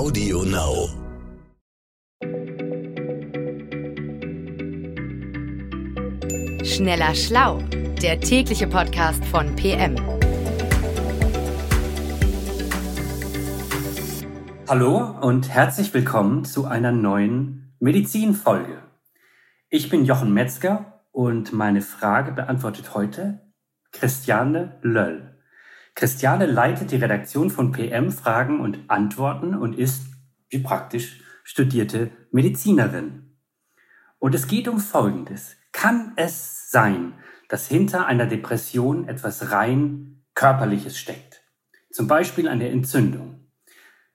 Audio Now. Schneller Schlau, der tägliche Podcast von PM. Hallo und herzlich willkommen zu einer neuen Medizinfolge. Ich bin Jochen Metzger und meine Frage beantwortet heute Christiane Löll. Christiane leitet die Redaktion von PM Fragen und Antworten und ist, wie praktisch, studierte Medizinerin. Und es geht um Folgendes. Kann es sein, dass hinter einer Depression etwas rein körperliches steckt? Zum Beispiel eine Entzündung.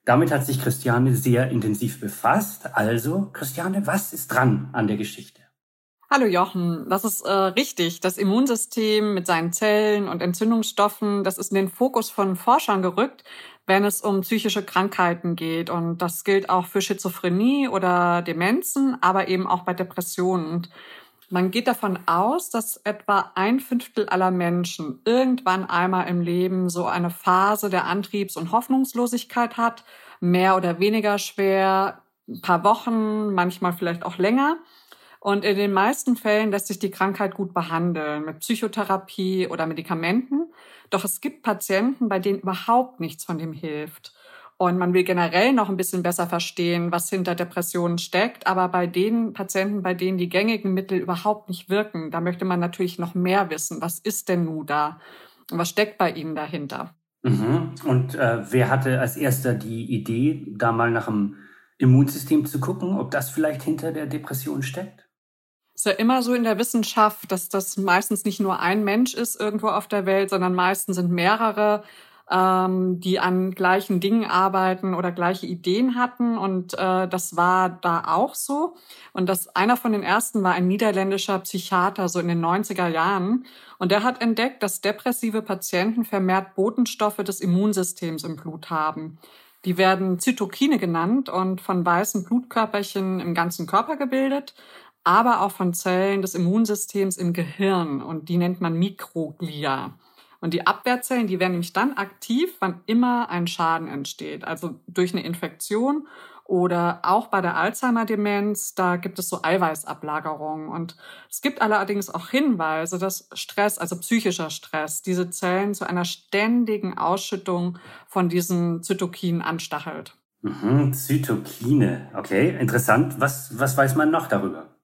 Damit hat sich Christiane sehr intensiv befasst. Also, Christiane, was ist dran an der Geschichte? Hallo Jochen, das ist äh, richtig. Das Immunsystem mit seinen Zellen und Entzündungsstoffen, das ist in den Fokus von Forschern gerückt, wenn es um psychische Krankheiten geht. Und das gilt auch für Schizophrenie oder Demenzen, aber eben auch bei Depressionen. Und man geht davon aus, dass etwa ein Fünftel aller Menschen irgendwann einmal im Leben so eine Phase der Antriebs- und Hoffnungslosigkeit hat, mehr oder weniger schwer, ein paar Wochen, manchmal vielleicht auch länger. Und in den meisten Fällen lässt sich die Krankheit gut behandeln mit Psychotherapie oder Medikamenten. Doch es gibt Patienten, bei denen überhaupt nichts von dem hilft. Und man will generell noch ein bisschen besser verstehen, was hinter Depressionen steckt. Aber bei den Patienten, bei denen die gängigen Mittel überhaupt nicht wirken, da möchte man natürlich noch mehr wissen. Was ist denn nun da? Und was steckt bei ihnen dahinter? Mhm. Und äh, wer hatte als erster die Idee, da mal nach dem Immunsystem zu gucken, ob das vielleicht hinter der Depression steckt? Ist ja immer so in der Wissenschaft, dass das meistens nicht nur ein Mensch ist irgendwo auf der Welt, sondern meistens sind mehrere, ähm, die an gleichen Dingen arbeiten oder gleiche Ideen hatten. Und äh, das war da auch so. Und das einer von den ersten war ein niederländischer Psychiater, so in den 90er Jahren. Und der hat entdeckt, dass depressive Patienten vermehrt Botenstoffe des Immunsystems im Blut haben. Die werden Zytokine genannt und von weißen Blutkörperchen im ganzen Körper gebildet aber auch von Zellen des Immunsystems im Gehirn und die nennt man Mikroglia. Und die Abwehrzellen, die werden nämlich dann aktiv, wann immer ein Schaden entsteht, also durch eine Infektion oder auch bei der Alzheimer-Demenz, da gibt es so Eiweißablagerungen. Und es gibt allerdings auch Hinweise, dass Stress, also psychischer Stress, diese Zellen zu einer ständigen Ausschüttung von diesen Zytokinen anstachelt. Mhm, Zytokine, okay, interessant. Was, was weiß man noch darüber?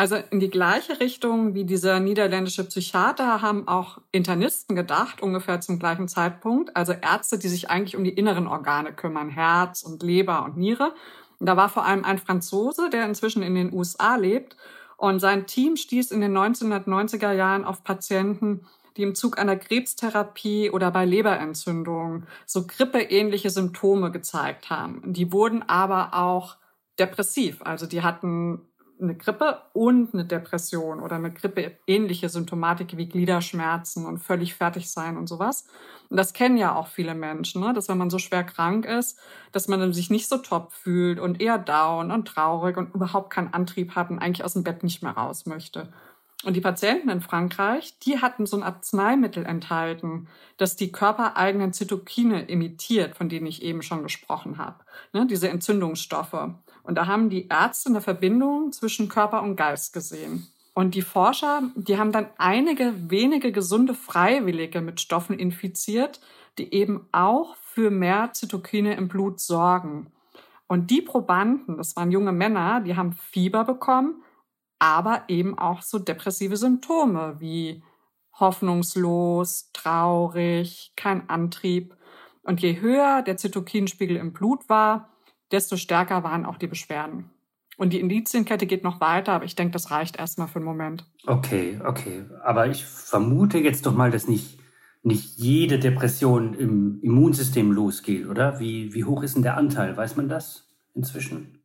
Also in die gleiche Richtung wie dieser niederländische Psychiater haben auch Internisten gedacht, ungefähr zum gleichen Zeitpunkt. Also Ärzte, die sich eigentlich um die inneren Organe kümmern, Herz und Leber und Niere. Und da war vor allem ein Franzose, der inzwischen in den USA lebt. Und sein Team stieß in den 1990er Jahren auf Patienten, die im Zug einer Krebstherapie oder bei Leberentzündungen so grippeähnliche Symptome gezeigt haben. Die wurden aber auch depressiv. Also die hatten eine Grippe und eine Depression oder eine Grippe-ähnliche Symptomatik wie Gliederschmerzen und völlig fertig sein und sowas. Und das kennen ja auch viele Menschen, ne? dass wenn man so schwer krank ist, dass man sich nicht so top fühlt und eher down und traurig und überhaupt keinen Antrieb hat und eigentlich aus dem Bett nicht mehr raus möchte. Und die Patienten in Frankreich, die hatten so ein Arzneimittel enthalten, das die körpereigenen Zytokine imitiert, von denen ich eben schon gesprochen habe. Ne, diese Entzündungsstoffe. Und da haben die Ärzte eine Verbindung zwischen Körper und Geist gesehen. Und die Forscher, die haben dann einige wenige gesunde Freiwillige mit Stoffen infiziert, die eben auch für mehr Zytokine im Blut sorgen. Und die Probanden, das waren junge Männer, die haben Fieber bekommen, aber eben auch so depressive Symptome wie hoffnungslos, traurig, kein Antrieb. Und je höher der Zytokinspiegel im Blut war, desto stärker waren auch die Beschwerden. Und die Indizienkette geht noch weiter, aber ich denke, das reicht erstmal für einen Moment. Okay, okay. Aber ich vermute jetzt doch mal, dass nicht, nicht jede Depression im Immunsystem losgeht, oder? Wie, wie hoch ist denn der Anteil? Weiß man das inzwischen?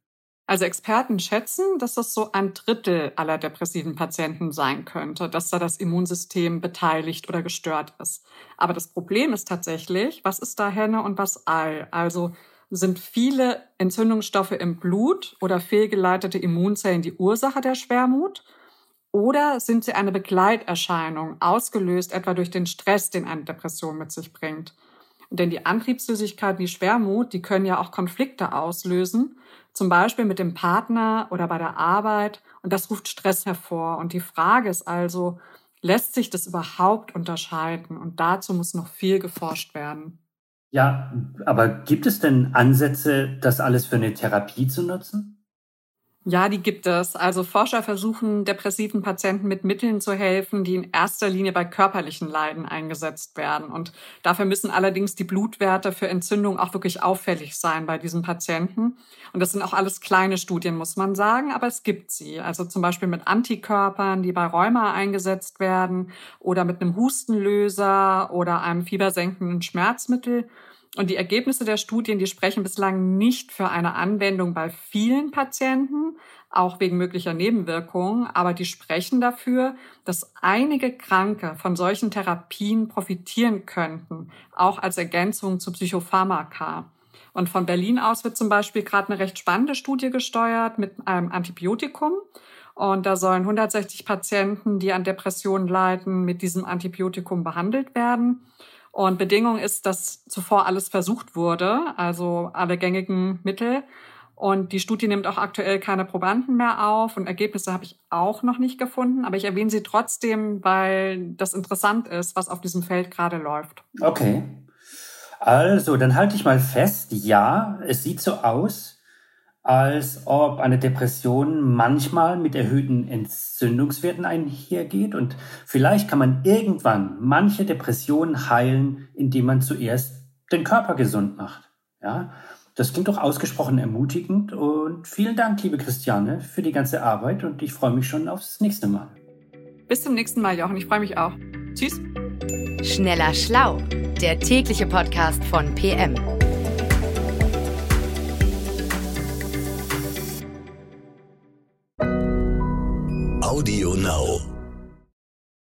Also Experten schätzen, dass das so ein Drittel aller depressiven Patienten sein könnte, dass da das Immunsystem beteiligt oder gestört ist. Aber das Problem ist tatsächlich, was ist da Henne und was Ei? Also sind viele Entzündungsstoffe im Blut oder fehlgeleitete Immunzellen die Ursache der Schwermut? Oder sind sie eine Begleiterscheinung, ausgelöst etwa durch den Stress, den eine Depression mit sich bringt? Denn die Antriebslosigkeit wie Schwermut, die können ja auch Konflikte auslösen, zum Beispiel mit dem Partner oder bei der Arbeit. Und das ruft Stress hervor. Und die Frage ist also, lässt sich das überhaupt unterscheiden? Und dazu muss noch viel geforscht werden. Ja, aber gibt es denn Ansätze, das alles für eine Therapie zu nutzen? Ja, die gibt es. Also Forscher versuchen, depressiven Patienten mit Mitteln zu helfen, die in erster Linie bei körperlichen Leiden eingesetzt werden. Und dafür müssen allerdings die Blutwerte für Entzündung auch wirklich auffällig sein bei diesen Patienten. Und das sind auch alles kleine Studien, muss man sagen, aber es gibt sie. Also zum Beispiel mit Antikörpern, die bei Rheuma eingesetzt werden oder mit einem Hustenlöser oder einem fiebersenkenden Schmerzmittel. Und die Ergebnisse der Studien, die sprechen bislang nicht für eine Anwendung bei vielen Patienten, auch wegen möglicher Nebenwirkungen, aber die sprechen dafür, dass einige Kranke von solchen Therapien profitieren könnten, auch als Ergänzung zu Psychopharmaka. Und von Berlin aus wird zum Beispiel gerade eine recht spannende Studie gesteuert mit einem Antibiotikum. Und da sollen 160 Patienten, die an Depressionen leiden, mit diesem Antibiotikum behandelt werden. Und Bedingung ist, dass zuvor alles versucht wurde, also alle gängigen Mittel. Und die Studie nimmt auch aktuell keine Probanden mehr auf und Ergebnisse habe ich auch noch nicht gefunden. Aber ich erwähne sie trotzdem, weil das interessant ist, was auf diesem Feld gerade läuft. Okay. Also, dann halte ich mal fest, ja, es sieht so aus, als ob eine Depression manchmal mit erhöhten Entzündungswerten einhergeht und vielleicht kann man irgendwann manche Depressionen heilen, indem man zuerst den Körper gesund macht. Ja, das klingt doch ausgesprochen ermutigend und vielen Dank, liebe Christiane, für die ganze Arbeit und ich freue mich schon aufs nächste Mal. Bis zum nächsten Mal, Jochen. Ich freue mich auch. Tschüss. Schneller Schlau, der tägliche Podcast von PM. Audio Now.